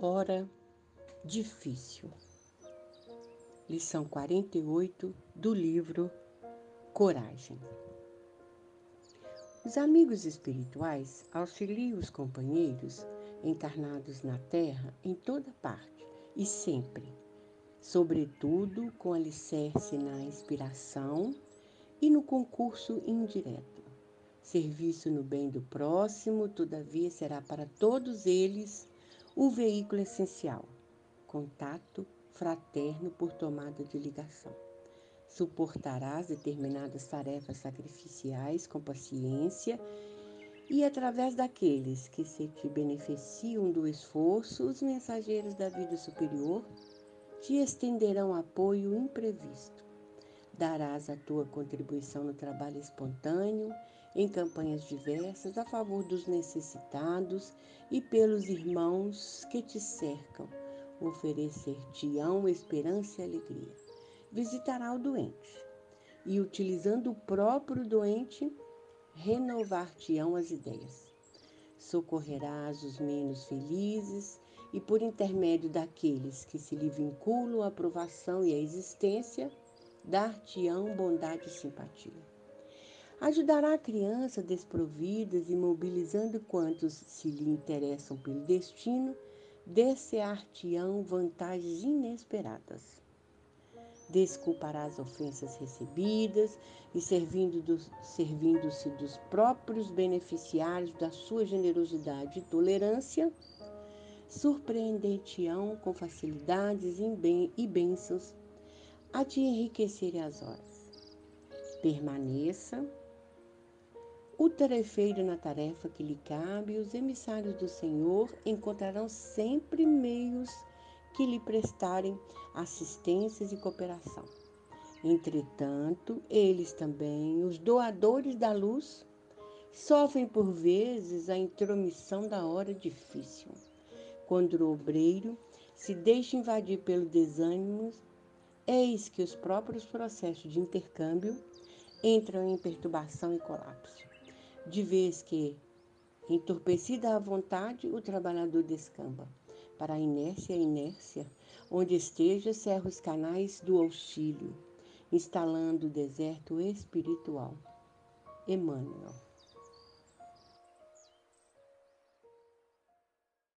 Hora difícil. Lição 48 do livro Coragem. Os amigos espirituais auxiliam os companheiros encarnados na Terra em toda parte e sempre, sobretudo com alicerce na inspiração e no concurso indireto. Serviço no bem do próximo, todavia, será para todos eles o veículo essencial, contato fraterno por tomada de ligação. Suportarás determinadas tarefas sacrificiais com paciência e, através daqueles que se te beneficiam do esforço, os mensageiros da vida superior te estenderão apoio imprevisto. Darás a tua contribuição no trabalho espontâneo em campanhas diversas a favor dos necessitados e pelos irmãos que te cercam. Oferecer-te-ão esperança e alegria. Visitará o doente e, utilizando o próprio doente, renovar-te-ão as ideias. Socorrerás os menos felizes e, por intermédio daqueles que se lhe vinculam à aprovação e à existência, dar-te-ão bondade e simpatia. Ajudará a criança desprovidas e mobilizando quantos se lhe interessam pelo destino, descear-te-ão vantagens inesperadas. Desculpará as ofensas recebidas e, servindo-se dos, servindo dos próprios beneficiários da sua generosidade e tolerância, surpreender-te-ão com facilidades e bênçãos a te enriquecerem as horas. Permaneça o tarefeiro na tarefa que lhe cabe, os emissários do Senhor encontrarão sempre meios que lhe prestarem assistências e cooperação. Entretanto, eles também, os doadores da luz, sofrem por vezes a intromissão da hora difícil, quando o obreiro se deixa invadir pelo desânimo, eis que os próprios processos de intercâmbio entram em perturbação e colapso de vez que, entorpecida à vontade, o trabalhador descamba. Para a inércia, a inércia, onde esteja, cerra os canais do auxílio, instalando o deserto espiritual. Emmanuel.